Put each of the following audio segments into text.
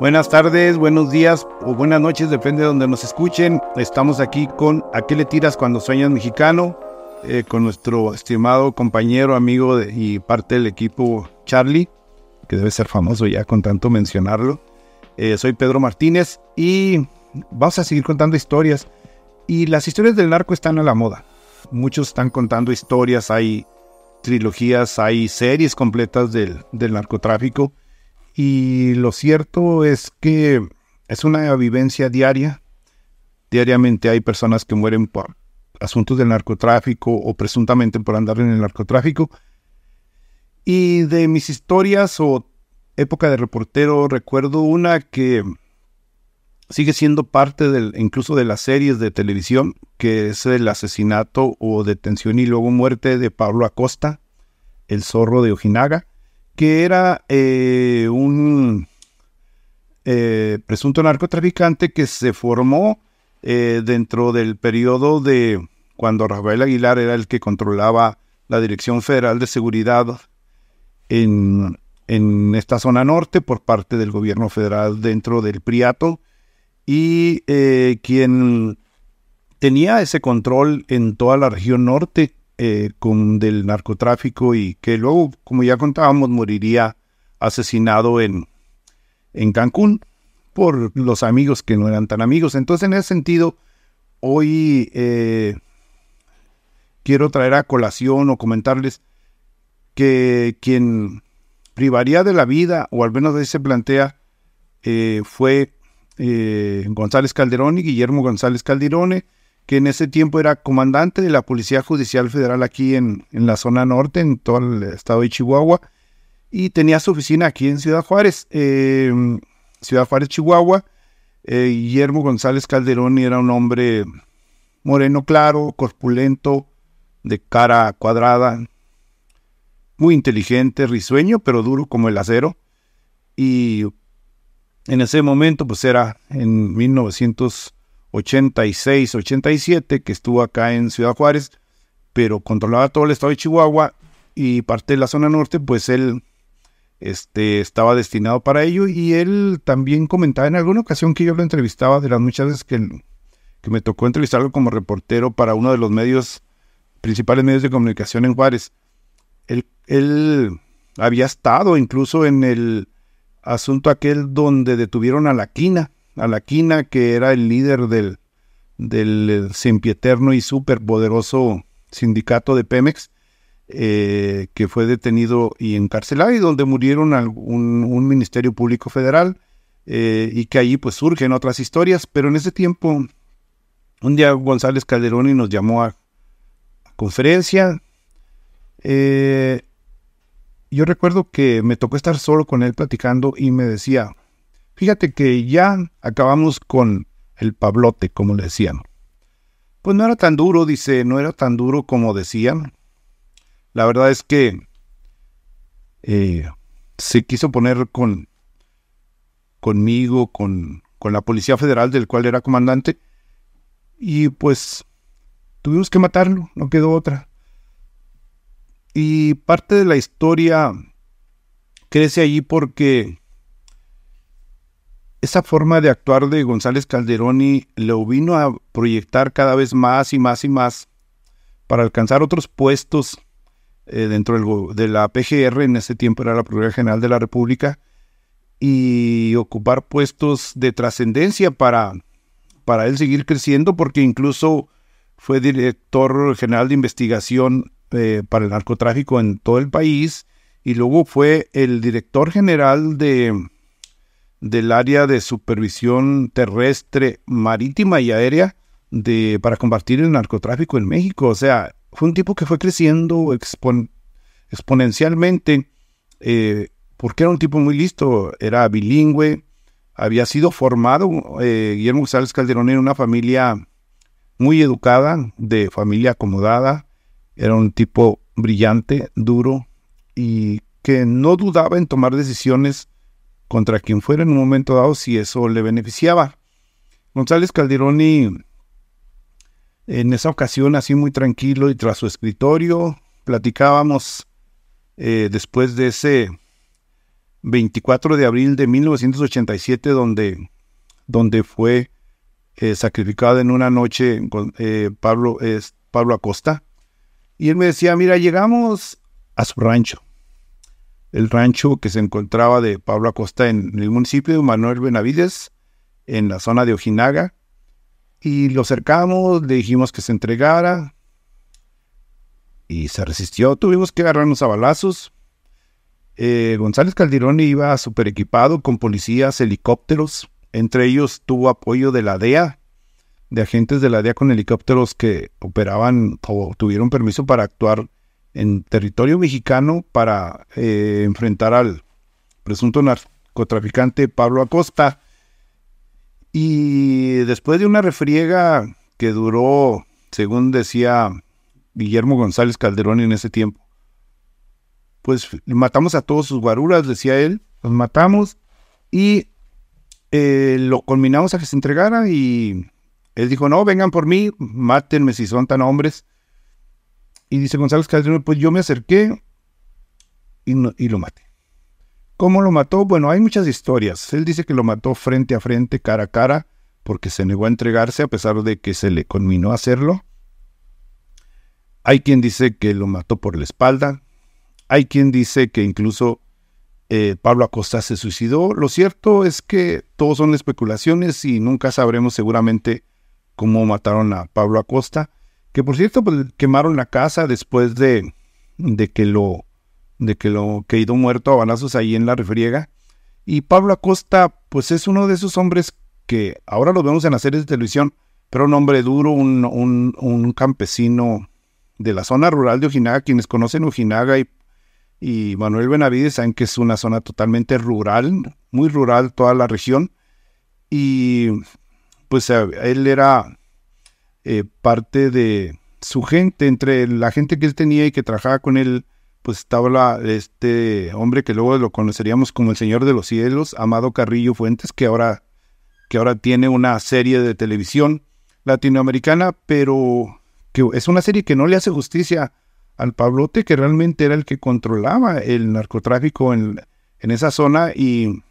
Buenas tardes, buenos días o buenas noches, depende de donde nos escuchen. Estamos aquí con ¿A qué le tiras cuando sueñas mexicano? Eh, con nuestro estimado compañero, amigo y parte del equipo Charlie, que debe ser famoso ya con tanto mencionarlo. Eh, soy Pedro Martínez y vamos a seguir contando historias. Y las historias del narco están a la moda. Muchos están contando historias, hay trilogías, hay series completas del, del narcotráfico. Y lo cierto es que es una vivencia diaria. Diariamente hay personas que mueren por asuntos del narcotráfico o presuntamente por andar en el narcotráfico. Y de mis historias o época de reportero recuerdo una que sigue siendo parte del, incluso de las series de televisión, que es el asesinato o detención y luego muerte de Pablo Acosta, el zorro de Ojinaga que era eh, un eh, presunto narcotraficante que se formó eh, dentro del periodo de cuando Rafael Aguilar era el que controlaba la Dirección Federal de Seguridad en, en esta zona norte por parte del gobierno federal dentro del Priato y quien tenía ese control en toda la región norte eh, con del narcotráfico y que luego, como ya contábamos, moriría asesinado en, en Cancún por los amigos que no eran tan amigos. Entonces, en ese sentido, hoy eh, quiero traer a colación o comentarles que quien privaría de la vida, o al menos ahí se plantea, eh, fue González Calderón y Guillermo González Calderone, que en ese tiempo era comandante de la Policía Judicial Federal aquí en, la zona norte, en todo el estado de Chihuahua, y tenía su oficina aquí en Ciudad Juárez, eh, Ciudad Juárez, Chihuahua. Eh, Guillermo González Calderón era un hombre moreno claro, corpulento, de cara cuadrada, muy inteligente, risueño, pero duro como el acero. Y en ese momento, pues era en 1900 86, 87, que estuvo acá en Ciudad Juárez, pero controlaba todo el estado de Chihuahua y parte de la zona norte, pues él este, estaba destinado para ello y él también comentaba en alguna ocasión que yo lo entrevistaba, de las muchas veces que, que me tocó entrevistarlo como reportero para uno de los medios, principales medios de comunicación en Juárez. Él, él había estado incluso en el asunto aquel donde detuvieron a la quina, a la quina, que era el líder del, del sempieterno y superpoderoso sindicato de Pemex, eh, que fue detenido y encarcelado y donde murieron un, ministerio público federal eh, y que allí pues surgen otras historias, pero en ese tiempo un día González Calderón y nos llamó a, conferencia. Eh, yo recuerdo que me tocó estar solo con él platicando y me decía, Fíjate que ya acabamos con el Pablote, como le decían. Pues no era tan duro, dice, no era tan duro como decían. La verdad es que eh, se quiso poner con conmigo, con, con la Policía Federal, del cual era comandante, y pues tuvimos que matarlo, no quedó otra. Y parte de la historia crece allí porque esa forma de actuar de González Calderoni lo vino a proyectar cada vez más y más y más para alcanzar otros puestos eh, dentro de la PGR, en ese tiempo era la Procuraduría General de la República, y ocupar puestos de trascendencia para, para él seguir creciendo, porque incluso fue director general de investigación eh, para el narcotráfico en todo el país, y luego fue el director general de del área de supervisión terrestre, marítima y aérea de, para combatir el narcotráfico en México. O sea, fue un tipo que fue creciendo exponencialmente eh, porque era un tipo muy listo, era bilingüe, había sido formado, eh, Guillermo González Calderón en una familia muy educada, de familia acomodada, era un tipo brillante, duro y que no dudaba en tomar decisiones contra quien fuera en un momento dado si eso le beneficiaba. González Calderoni en esa ocasión así muy tranquilo y tras su escritorio platicábamos eh, después de ese 24 de abril de 1987, donde, donde fue eh, sacrificado en una noche eh, Pablo, Pablo Acosta. Y él me decía, mira, llegamos a su rancho. El rancho que se encontraba de Pablo Acosta en el municipio de Manuel Benavides, en la zona de Ojinaga. Y lo cercamos, le dijimos que se entregara. Y se resistió. Tuvimos que agarrarnos a balazos. Eh, González Calderón iba super equipado con policías, helicópteros. Entre ellos tuvo apoyo de la DEA, de agentes de la DEA con helicópteros que operaban o tuvieron permiso para actuar en territorio mexicano para eh, enfrentar al presunto narcotraficante Pablo Acosta. Y después de una refriega que duró, según decía Guillermo González Calderón en ese tiempo, pues matamos a todos sus guaruras, decía él, los matamos y eh, lo culminamos a que se entregara y él dijo, no, vengan por mí, mátenme si son tan hombres. Y dice González Calderón, pues yo me acerqué y, lo maté. ¿Cómo lo mató? Bueno, hay muchas historias. Él dice que lo mató frente a frente, cara a cara, porque se negó a entregarse a pesar de que se le conminó a hacerlo. Hay quien dice que lo mató por la espalda. Hay quien dice que incluso eh, Pablo Acosta se suicidó. Lo cierto es que todos son especulaciones y nunca sabremos seguramente cómo mataron a Pablo Acosta. Que por cierto, pues, quemaron la casa después de, de que lo de que lo quedó muerto a balazos ahí en la refriega. Y Pablo Acosta, pues es uno de esos hombres que ahora lo vemos en las series de televisión, pero un hombre duro, un, un, un campesino de la zona rural de Ojinaga. Quienes conocen Ojinaga y y Manuel Benavides saben que es una zona totalmente rural, muy rural toda la región. Y pues él era eh, parte de su gente, entre la gente que él tenía y que trabajaba con él, pues estaba este hombre que luego lo conoceríamos como el Señor de los Cielos, Amado Carrillo Fuentes, que ahora, que ahora tiene una serie de televisión latinoamericana, pero que es una serie que no le hace justicia al Pablote, que realmente era el que controlaba el narcotráfico en, esa zona y,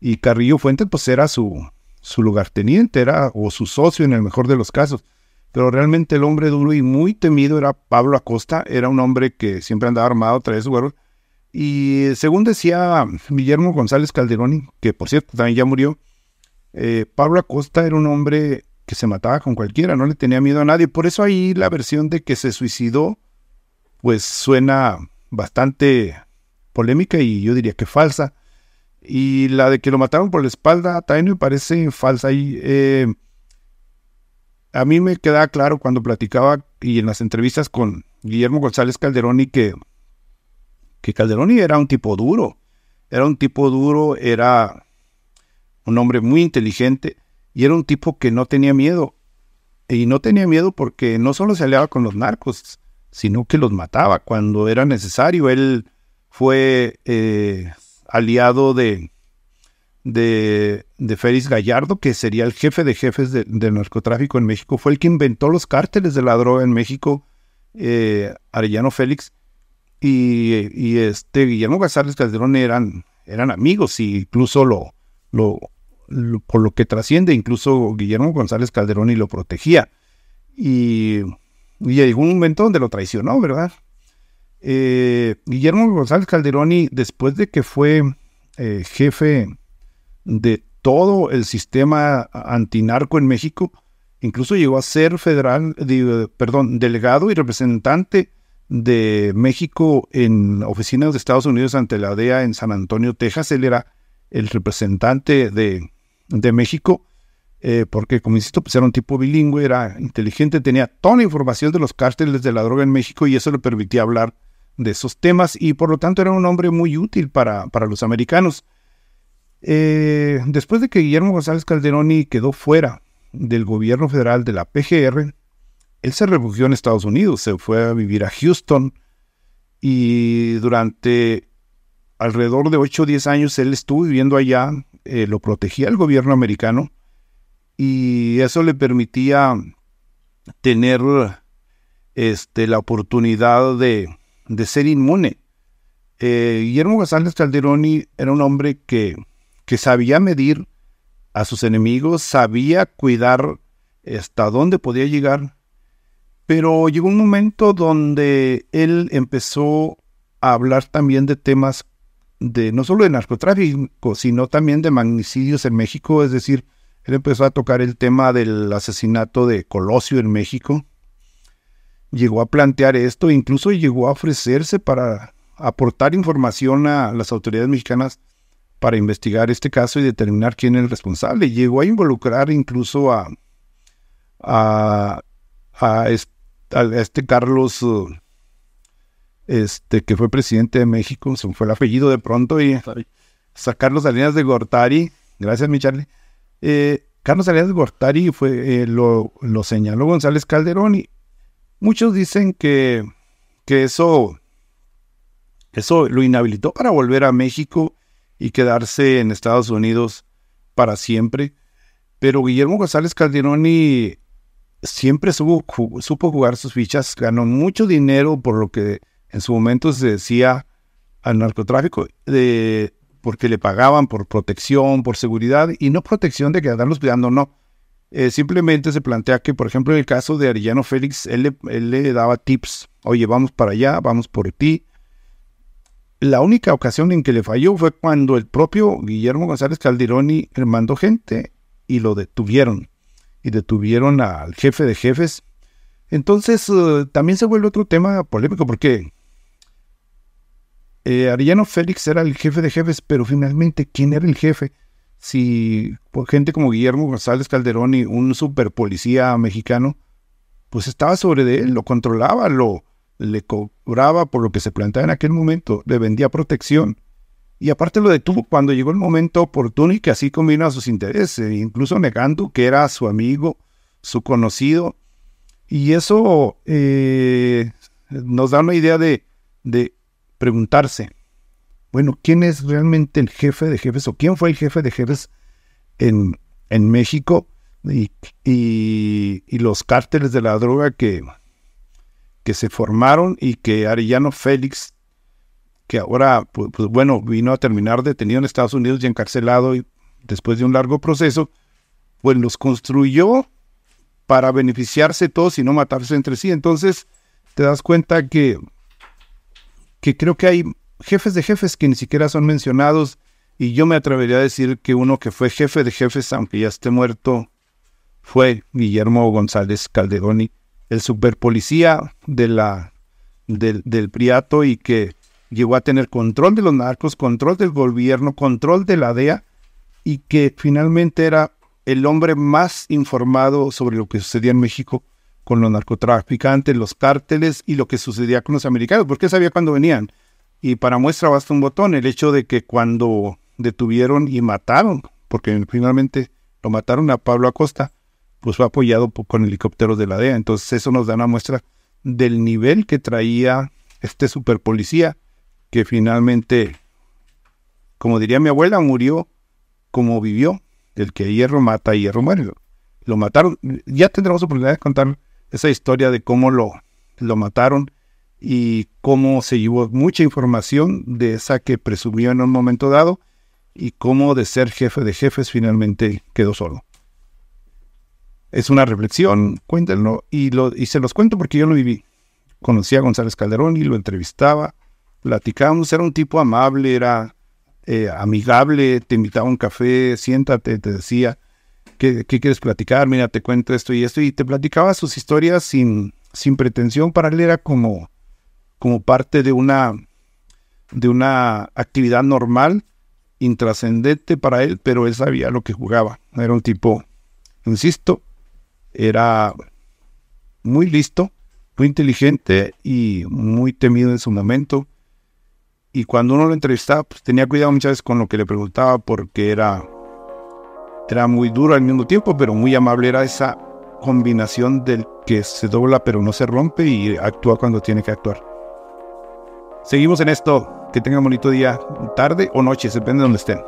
y, Carrillo Fuentes pues era su, su lugarteniente, era o su socio en el mejor de los casos. Pero realmente el hombre duro y muy temido era Pablo Acosta, era un hombre que siempre andaba armado, traía su. Y según decía Guillermo González Calderoni, que por cierto también ya murió, eh, Pablo Acosta era un hombre que se mataba con cualquiera, no le tenía miedo a nadie. Por eso ahí la versión de que se suicidó pues suena bastante polémica y yo diría que falsa. Y la de que lo mataron por la espalda también me parece falsa. Y, eh, a mí me queda claro cuando platicaba y en las entrevistas con Guillermo González Calderoni que, que Calderoni era un tipo duro. Era un tipo duro, era un hombre muy inteligente y era un tipo que no tenía miedo. Y no tenía miedo porque no solo se aliaba con los narcos, sino que los mataba cuando era necesario. Él fue eh, aliado de, de, Félix Gallardo, que sería el jefe de jefes del narcotráfico en México. Fue el que inventó los cárteles de la droga en México, eh, Arellano Félix. Y, este Guillermo González Calderón eran, eran amigos, y incluso lo, lo, por lo que trasciende, incluso Guillermo González Calderón y lo protegía. Y y llegó un momento donde lo traicionó, ¿verdad? Eh, Guillermo González Calderoni, después de que fue eh, jefe de todo el sistema antinarco en México, incluso llegó a ser federal, perdón, delegado y representante de México en oficinas de Estados Unidos ante la DEA en San Antonio, Texas. Él era el representante de, de México eh, porque como insisto, pues era un tipo bilingüe, era inteligente, tenía toda la información de los cárteles de la droga en México y eso le permitía hablar de esos temas y por lo tanto era un hombre muy útil para, para los americanos. Eh, después de que Guillermo González Calderoni quedó fuera del gobierno federal de la PGR, él se refugió en Estados Unidos, se fue a vivir a Houston y durante alrededor de 8 o 10 años él estuvo viviendo allá, eh, lo protegía el gobierno americano y eso le permitía tener este, la oportunidad de, ser inmune. Eh, Guillermo González Calderoni era un hombre que, que sabía medir a sus enemigos, sabía cuidar hasta dónde podía llegar, pero llegó un momento donde él empezó a hablar también de temas de no solo de narcotráfico, sino también de magnicidios en México, es decir, él empezó a tocar el tema del asesinato de Colosio en México, llegó a plantear esto, incluso llegó a ofrecerse para aportar información a las autoridades mexicanas para investigar este caso y determinar quién es el responsable. Llegó a involucrar incluso a, a, a, este, Carlos, este, que fue presidente de México, se fue el apellido de pronto, y a Carlos Salinas de Gortari, gracias mi Charlie. Eh, Carlos Salinas de Gortari fue, eh, lo, lo señaló González Calderón y Muchos dicen que, que eso, eso lo inhabilitó para volver a México y quedarse en Estados Unidos para siempre. Pero Guillermo González Calderoni siempre supo, supo jugar sus fichas, ganó mucho dinero por lo que en su momento se decía al narcotráfico, de, porque le pagaban por protección, por seguridad, y no protección de quedarlos cuidando, no. Eh, simplemente se plantea que, por ejemplo, en el caso de Arellano Félix, él le, daba tips, oye, vamos para allá, vamos por ti. La única ocasión en que le falló fue cuando el propio Guillermo González Calderoni mandó gente y lo detuvieron. Y detuvieron al jefe de jefes. Entonces, eh, también se vuelve otro tema polémico porque eh, Arellano Félix era el jefe de jefes, pero finalmente, ¿quién era el jefe? Si gente como Guillermo González Calderón y un super policía mexicano, pues estaba sobre él, lo controlaba, lo le cobraba por lo que se planteaba en aquel momento, le vendía protección. Y aparte lo detuvo cuando llegó el momento oportuno y que así combina sus intereses, incluso negando que era su amigo, su conocido. Y eso eh, nos da una idea de, de preguntarse, bueno, ¿quién es realmente el jefe de jefes o quién fue el jefe de jefes en, en México y, y, los cárteles de la droga que, que se formaron y que Arellano Félix, que ahora, pues, pues, bueno, vino a terminar detenido en Estados Unidos y encarcelado y después de un largo proceso, pues los construyó para beneficiarse todos y no matarse entre sí. Entonces, te das cuenta que, que creo que hay jefes de jefes que ni siquiera son mencionados y yo me atrevería a decir que uno que fue jefe de jefes, aunque ya esté muerto, fue Guillermo González Calderoni, el superpolicía de la, del, del Priato y que llegó a tener control de los narcos, control del gobierno, control de la DEA y que finalmente era el hombre más informado sobre lo que sucedía en México con los narcotraficantes, los cárteles y lo que sucedía con los americanos, porque sabía cuándo venían. Y para muestra basta un botón, el hecho de que cuando detuvieron y mataron, porque finalmente lo mataron a Pablo Acosta, pues fue apoyado con helicópteros de la DEA. Entonces eso nos da una muestra del nivel que traía este super policía, que finalmente, como diría mi abuela, murió como vivió. El que hierro mata, hierro muere. Lo mataron. Ya tendremos oportunidad de contar esa historia de cómo lo, lo mataron y cómo se llevó mucha información de esa que presumió en un momento dado y cómo de ser jefe de jefes finalmente quedó solo. Es una reflexión, cuéntenlo, y, lo, y se los cuento porque yo lo viví. Conocí a González Calderón y lo entrevistaba, platicábamos, era un tipo amable, era eh, amigable, te invitaba a un café, siéntate, te decía, ¿qué, ¿qué, quieres platicar? Mira, te cuento esto y esto, y te platicaba sus historias sin, sin pretensión, para él era como, como parte de una, de una actividad normal, intrascendente para él, pero él sabía lo que jugaba. Era un tipo, insisto, era muy listo, muy inteligente y muy temido en su momento. Y cuando uno lo entrevistaba, pues tenía cuidado muchas veces con lo que le preguntaba porque era, era muy duro al mismo tiempo, pero muy amable. Era esa combinación del que se dobla pero no se rompe y actúa cuando tiene que actuar. Seguimos en esto. Que tengan bonito día, tarde o noche, depende de donde estén.